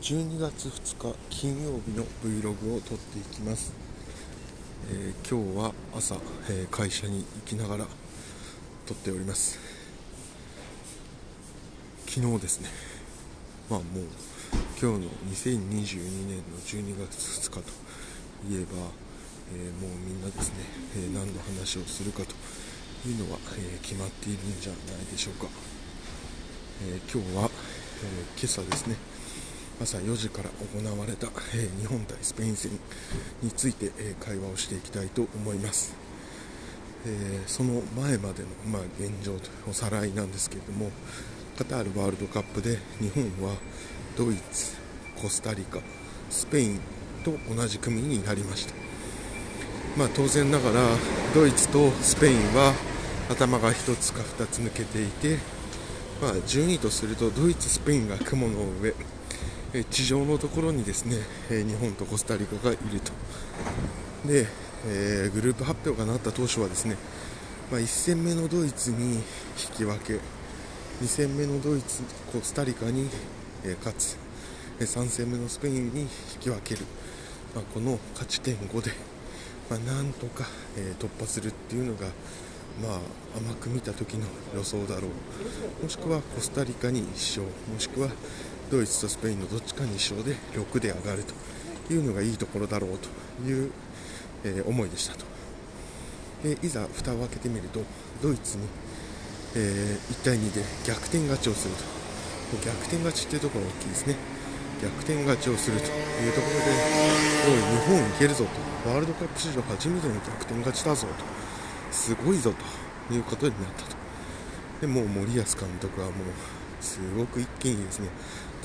12月2日金曜日の Vlog を撮っていきます、えー、今日は朝、えー、会社に行きながら撮っております。昨日ですね。まあもう今日の2022年の12月2日といえば、えー、もうみんなですね、え何の話をするかというのは、え決まっているんじゃないでしょうか、え今日は、え今朝ですね朝4時から行われた、え日本対スペイン戦について、え会話をしていきたいと思います、えその前までの、まあ、現状とおさらいなんですけれどもカタールワールドカップで日本はドイツ、コスタリカ、スペインと同じ組になりました、まあ、当然ながらドイツとスペインは頭が1つか2つ抜けていて、まあ、順位とするとドイツ、スペインが雲の上地上のところにですね日本とコスタリカがいると。で、え、グループ発表がなった当初はですね、まあ、1戦目のドイツに引き分け2戦目のドイツ、コスタリカに、え勝つ3戦目のスペインに引き分ける、まあ、この勝ち点5で、まあ、なんとか、突破するっていうのが、まあ、甘く見た時の予想だろう。もしくはコスタリカに1勝もしくはドイツとスペインのどっちかに勝で6で上がるというのがいいところだろうという、えー、思いでしたと。でいざ蓋を開けてみるとドイツにえー、1対2で逆転勝ちをすると。逆転勝ちっていうところが大きいですね。逆転勝ちをするというところでおい日本いけるぞと。ワールドカップ史上初めての逆転勝ちだぞと。すごいぞということになったと。でもう森保監督はもうすごく一気にですね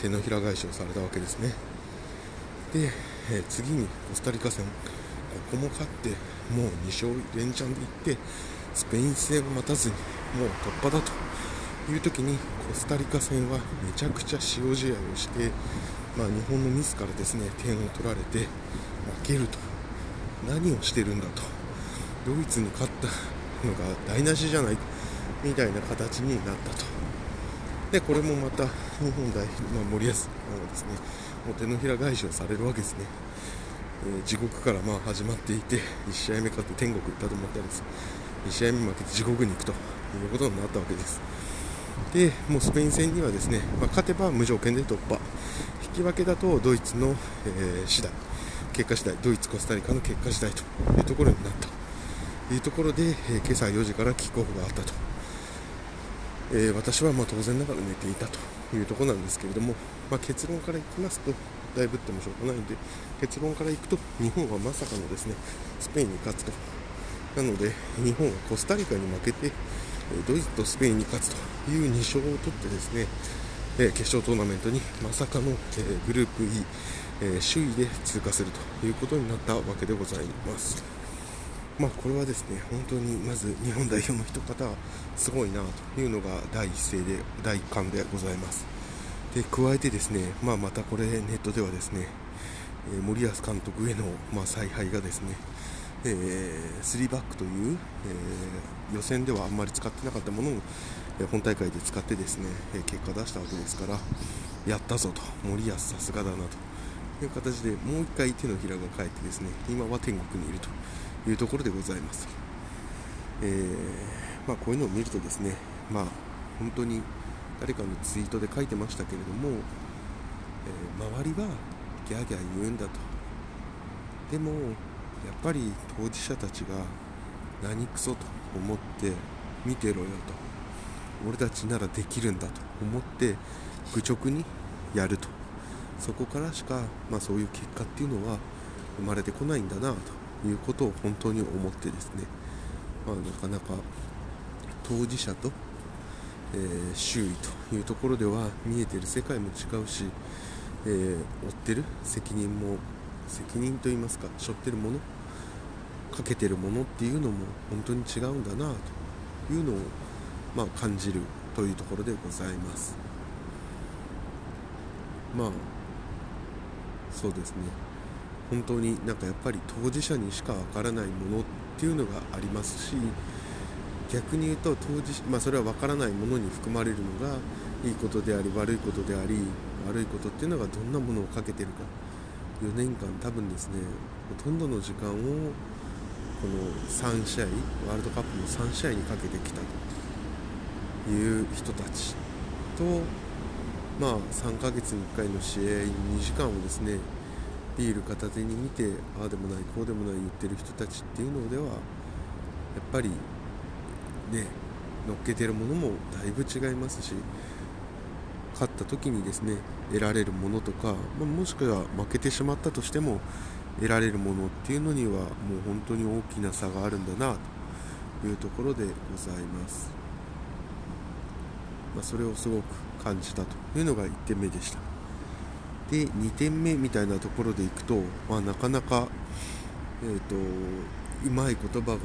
手のひら返しをされたわけですね。で、え、次にコスタリカ戦。ここも勝ってもう2勝連チャンでいってスペイン戦を待たずにもう突破だという時にコスタリカ戦はめちゃくちゃ塩試合をして、まあ、日本のミスからですね点を取られて負けると。何をしてるんだと。ドイツに勝ったのが台無しじゃない？みたいな形になったと。でこれもまた日本代表、まあ、森保さんはですねもう手のひら返しをされるわけですね、えー、地獄からまあ始まっていて1試合目勝って天国行ったと思ったらです。2試合目負けて地獄に行くということになったわけです。でもうスペイン戦にはですね、まあ、勝てば無条件で突破、引き分けだとドイツの、えー、次第、結果次第、ドイツ、コスタリカの結果次第というところになった。というところで、えー、今朝4時からキックオフがあったと、えー、私はま当然ながら寝ていたというところなんですけれども、まあ、結論からいきますと、だいぶってもしょうがないので、結論からいくと、日本はまさかのですねスペインに勝つとなので日本はコスタリカに負けてドイツとスペインに勝つという2勝を取ってですねえ決勝トーナメントにまさかのえグループ E え首位で通過するということになったわけでございます。まあ、これはですね本当にまず日本代表の一方すごいなというのが第一声で第一感でございます。で加えてですね、まあ、またこれネットではですね森保監督への、采配がですねえー、3バックという、えー、予選ではあんまり使ってなかったものを、本大会で使ってですね、結果出したわけですからやったぞと森保さすがだなという形でもう1回手のひらが返ってですね今は天国にいるというところでございます、えまあ、こういうのを見るとですね、まあ、本当に誰かのツイートで書いてましたけれども、え周りはギャーギャー言うんだと。でもやっぱり当事者たちが何クソと思って見てろよと。俺たちならできるんだと思って愚直にやると。そこからしか、まあ、そういう結果っていうのは生まれてこないんだなと。いうことを本当に思ってですね、まあ、なかなか当事者と、えー、周囲というところでは見えてる世界も違うし、えー、負ってる責任も責任といいますか背負ってるものかけてるものっていうのも本当に違うんだなというのを、まあ、感じるというところでございます。まあそうですね。本当になんかやっぱり当事者にしかわからないものっていうのがありますし逆に言うと当事、まあ、それはわからないものに含まれるのがいいことであり悪いことであり悪いことっていうのがどんなものをかけてるか。4年間多分ですねほとんどの時間をこの3試合ワールドカップの3試合にかけてきたという人たちとまあ3ヶ月に1回の試合2時間をですねビール片手に見てああでもないこうでもない言ってる人たちっていうのではやっぱりね乗っけてるものもだいぶ違いますし勝った時にですね得られるものとか、ま、もしくは負けてしまったとしても得られるものっていうのにはもう本当に大きな差があるんだなというところでございます、まあ、それをすごく感じたというのが1点目でした。で2点目みたいなところでいくと、まあ、なかなか、えーと、うまい言葉が、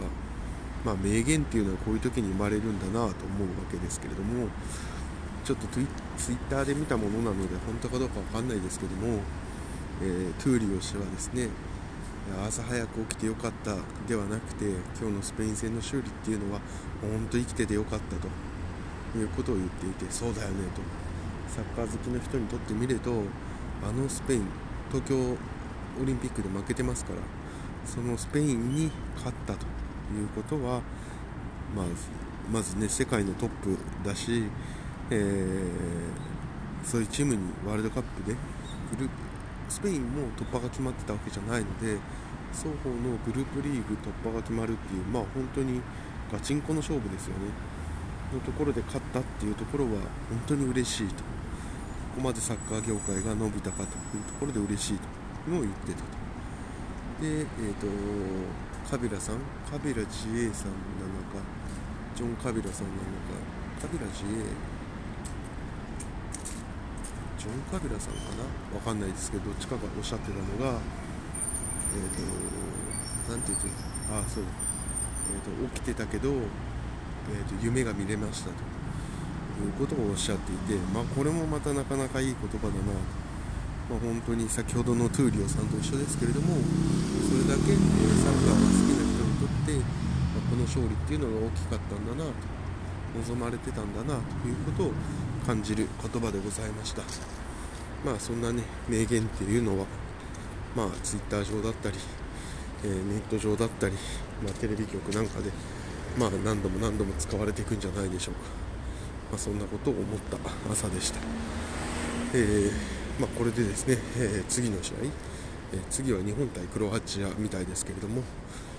まあ、名言っていうのはこういう時に生まれるんだなと思うわけですけれどもちょっとツイッターで見たものなので本当かどうか分かんないですけども、えー、トゥーリオ氏はですね朝早く起きてよかったではなくて今日のスペイン戦の勝利っていうのは本当生きててよかったということを言っていてそうだよねと。サッカー好きの人にとってみるとあのスペイン東京オリンピックで負けてますからそのスペインに勝ったということは、まあ、まずね世界のトップだし、えー、そういうチームにワールドカップでグループスペインも突破が決まってたわけじゃないので双方のグループリーグ突破が決まるっていう、まあ、本当にガチンコの勝負ですよねのところで勝ったっていうところは本当に嬉しいと。ここまでサッカー業界が伸びたかというところで嬉しいというのを言ってたと。で、えーと、カビラさん、カビラ自衛さんなのか、ジョン・カビラさんなのか、カビラ自衛、ジョン・カビラさんかな？わかんないですけど、どっちかがおっしゃってたのが、えっ、ー、と、なんて言うと、あ、そう、えーと、起きてたけど、えーと夢が見れましたと。いうことをおっしゃっていて、まあ、これもまたなかなかいい言葉だなまあ、本当に先ほどのトゥーリオさんと一緒ですけれどもそれだけ、えサッカーが好きな人にとって、まあ、この勝利っていうのが大きかったんだなと望まれてたんだなということを感じる言葉でございました。まあそんなね名言っていうのはまあツイッター上だったり、えー、ネット上だったり、まあ、テレビ局なんかでまあ何度も何度も使われていくんじゃないでしょうか。まあ、そんなことを思った朝でした、えー、まあ、これでですね、えー、次の試合、えー、次は日本対クロアチアみたいですけれども、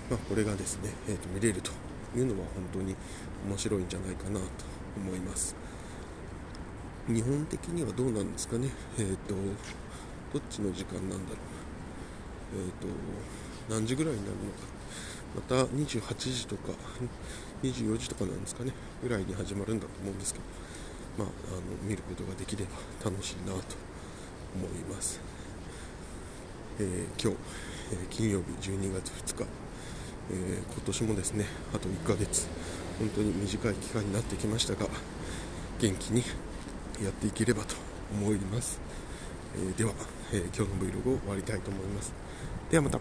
まあ、これがですね、えーと、見れるというのは本当に面白いんじゃないかなと思います。日本的にはどうなんですかね、えーと、どっちの時間なんだろう、えーと何時ぐらいになるのか？また28時とか24時とかなんですかねぐらいに始まるんだと思うんですけど、まあ、あの見ることができれば楽しいなと思います、えー、今日、えー、金曜日12月2日、えー、今年もですねあと1ヶ月本当に短い期間になってきましたが元気にやっていければと思います、えでは、え今日の Vlog を終わりたいと思います。ではまた。